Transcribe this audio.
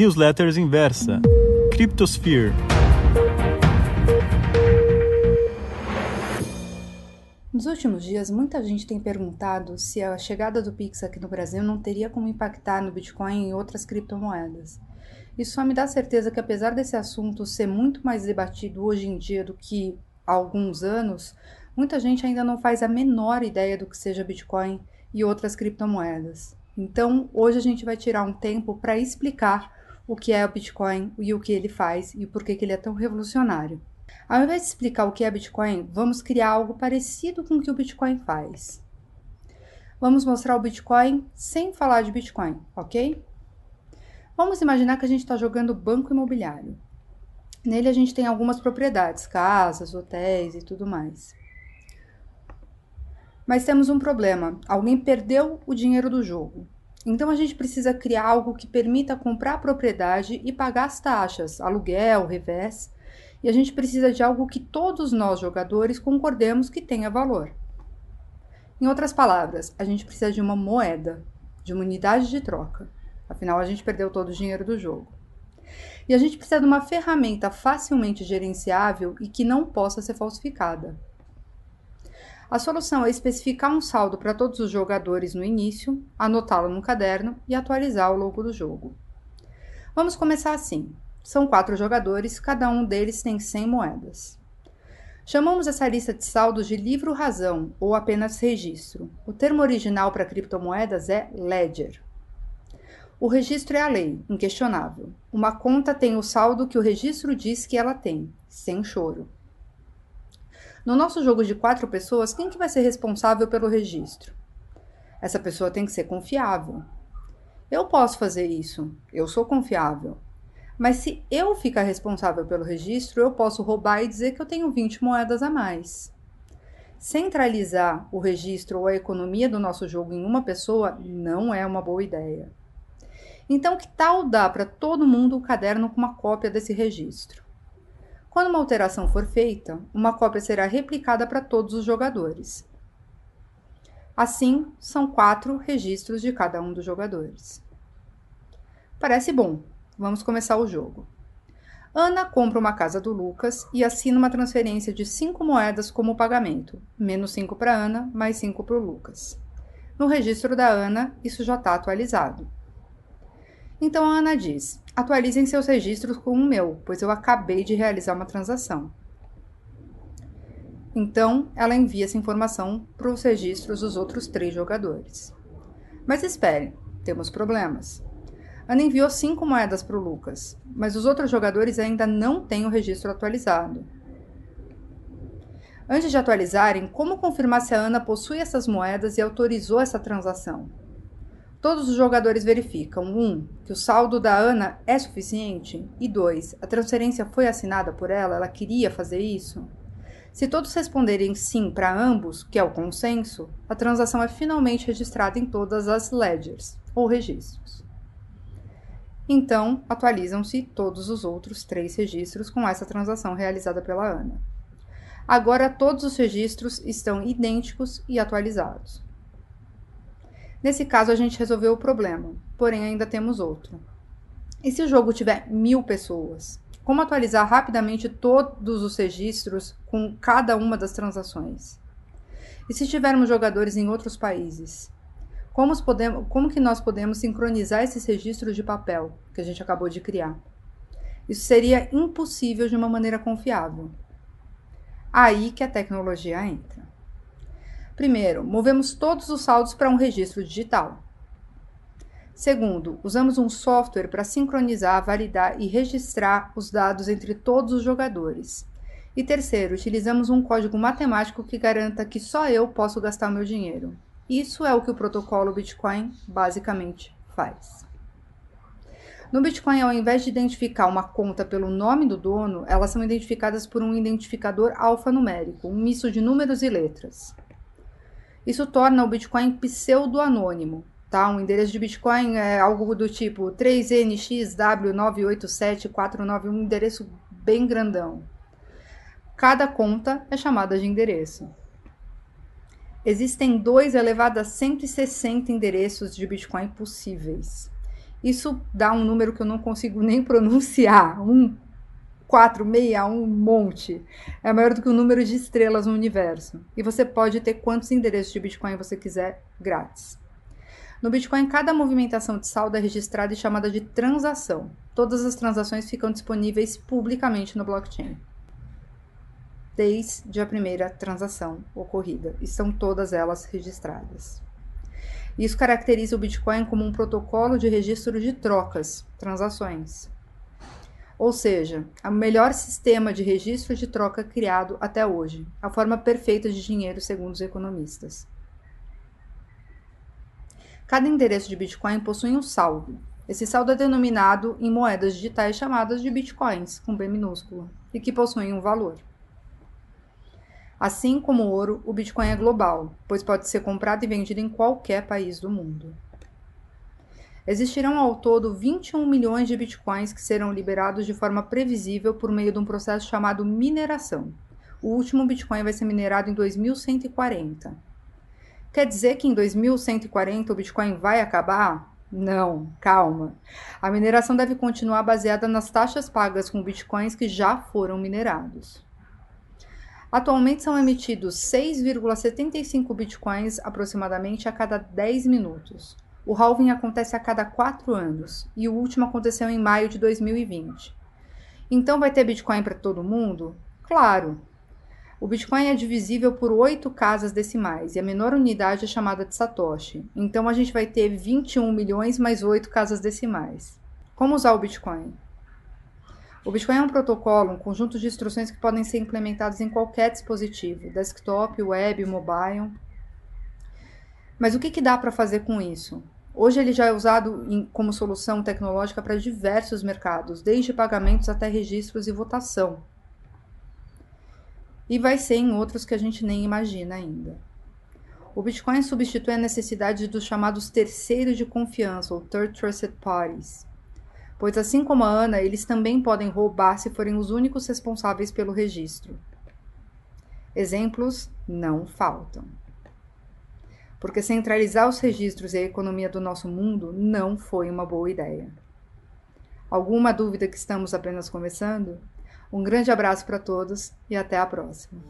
Newsletters Inversa. Cryptosphere. Nos últimos dias, muita gente tem perguntado se a chegada do Pix aqui no Brasil não teria como impactar no Bitcoin e outras criptomoedas. Isso só me dá certeza que, apesar desse assunto ser muito mais debatido hoje em dia do que há alguns anos, muita gente ainda não faz a menor ideia do que seja Bitcoin e outras criptomoedas. Então, hoje a gente vai tirar um tempo para explicar o que é o Bitcoin e o que ele faz e por que ele é tão revolucionário. Ao invés de explicar o que é Bitcoin, vamos criar algo parecido com o que o Bitcoin faz. Vamos mostrar o Bitcoin sem falar de Bitcoin, ok? Vamos imaginar que a gente está jogando banco imobiliário. Nele a gente tem algumas propriedades, casas, hotéis e tudo mais. Mas temos um problema: alguém perdeu o dinheiro do jogo. Então a gente precisa criar algo que permita comprar a propriedade e pagar as taxas, aluguel, revés e a gente precisa de algo que todos nós jogadores concordemos que tenha valor. Em outras palavras, a gente precisa de uma moeda, de uma unidade de troca. Afinal, a gente perdeu todo o dinheiro do jogo. E a gente precisa de uma ferramenta facilmente gerenciável e que não possa ser falsificada. A solução é especificar um saldo para todos os jogadores no início, anotá-lo no caderno e atualizar o logo do jogo. Vamos começar assim. São quatro jogadores, cada um deles tem 100 moedas. Chamamos essa lista de saldos de livro razão ou apenas registro. O termo original para criptomoedas é ledger. O registro é a lei, inquestionável. Uma conta tem o saldo que o registro diz que ela tem, sem choro. No nosso jogo de quatro pessoas, quem que vai ser responsável pelo registro? Essa pessoa tem que ser confiável. Eu posso fazer isso, eu sou confiável. Mas se eu ficar responsável pelo registro, eu posso roubar e dizer que eu tenho 20 moedas a mais. Centralizar o registro ou a economia do nosso jogo em uma pessoa não é uma boa ideia. Então, que tal dar para todo mundo o caderno com uma cópia desse registro? Quando uma alteração for feita, uma cópia será replicada para todos os jogadores. Assim, são quatro registros de cada um dos jogadores. Parece bom, Vamos começar o jogo. Ana compra uma casa do Lucas e assina uma transferência de 5 moedas como pagamento, menos 5 para Ana, mais 5 para o Lucas. No registro da Ana, isso já está atualizado. Então a Ana diz: atualizem seus registros com o meu, pois eu acabei de realizar uma transação. Então ela envia essa informação para os registros dos outros três jogadores. Mas espere, temos problemas. Ana enviou cinco moedas para o Lucas, mas os outros jogadores ainda não têm o registro atualizado. Antes de atualizarem, como confirmar se a Ana possui essas moedas e autorizou essa transação? Todos os jogadores verificam: 1. Um, que o saldo da Ana é suficiente, e 2. A transferência foi assinada por ela, ela queria fazer isso? Se todos responderem sim para ambos, que é o consenso, a transação é finalmente registrada em todas as ledgers ou registros. Então, atualizam-se todos os outros três registros com essa transação realizada pela Ana. Agora, todos os registros estão idênticos e atualizados. Nesse caso, a gente resolveu o problema, porém ainda temos outro. E se o jogo tiver mil pessoas? Como atualizar rapidamente todos os registros com cada uma das transações? E se tivermos jogadores em outros países? Como, podemos, como que nós podemos sincronizar esses registros de papel que a gente acabou de criar? Isso seria impossível de uma maneira confiável. Aí que a tecnologia entra. Primeiro, movemos todos os saldos para um registro digital. Segundo, usamos um software para sincronizar, validar e registrar os dados entre todos os jogadores. E terceiro, utilizamos um código matemático que garanta que só eu posso gastar meu dinheiro. Isso é o que o protocolo Bitcoin basicamente faz. No Bitcoin, ao invés de identificar uma conta pelo nome do dono, elas são identificadas por um identificador alfanumérico, um misto de números e letras. Isso torna o Bitcoin pseudo-anônimo. Tá? Um endereço de Bitcoin é algo do tipo 3NXW987491, um endereço bem grandão. Cada conta é chamada de endereço. Existem 2 elevado a 160 endereços de Bitcoin possíveis. Isso dá um número que eu não consigo nem pronunciar, um 461 um monte. É maior do que o número de estrelas no universo. E você pode ter quantos endereços de Bitcoin você quiser grátis. No Bitcoin, cada movimentação de saldo é registrada e chamada de transação. Todas as transações ficam disponíveis publicamente no blockchain. Desde a primeira transação ocorrida. E são todas elas registradas. Isso caracteriza o Bitcoin como um protocolo de registro de trocas, transações ou seja, o melhor sistema de registro de troca criado até hoje, a forma perfeita de dinheiro segundo os economistas. Cada endereço de Bitcoin possui um saldo. Esse saldo é denominado em moedas digitais chamadas de bitcoins, com B minúsculo, e que possuem um valor. Assim como o ouro, o Bitcoin é global, pois pode ser comprado e vendido em qualquer país do mundo. Existirão ao todo 21 milhões de bitcoins que serão liberados de forma previsível por meio de um processo chamado mineração. O último bitcoin vai ser minerado em 2140. Quer dizer que em 2140 o bitcoin vai acabar? Não, calma. A mineração deve continuar baseada nas taxas pagas com bitcoins que já foram minerados. Atualmente são emitidos 6,75 bitcoins aproximadamente a cada 10 minutos. O halving acontece a cada quatro anos e o último aconteceu em maio de 2020. Então vai ter Bitcoin para todo mundo? Claro! O Bitcoin é divisível por oito casas decimais e a menor unidade é chamada de Satoshi. Então a gente vai ter 21 milhões mais oito casas decimais. Como usar o Bitcoin? O Bitcoin é um protocolo, um conjunto de instruções que podem ser implementadas em qualquer dispositivo, desktop, web, mobile. Mas o que, que dá para fazer com isso? Hoje ele já é usado em, como solução tecnológica para diversos mercados, desde pagamentos até registros e votação. E vai ser em outros que a gente nem imagina ainda. O Bitcoin substitui a necessidade dos chamados terceiros de confiança, ou Third Trusted Parties. Pois, assim como a Ana, eles também podem roubar se forem os únicos responsáveis pelo registro. Exemplos não faltam porque centralizar os registros e a economia do nosso mundo não foi uma boa ideia. Alguma dúvida que estamos apenas começando? Um grande abraço para todos e até a próxima.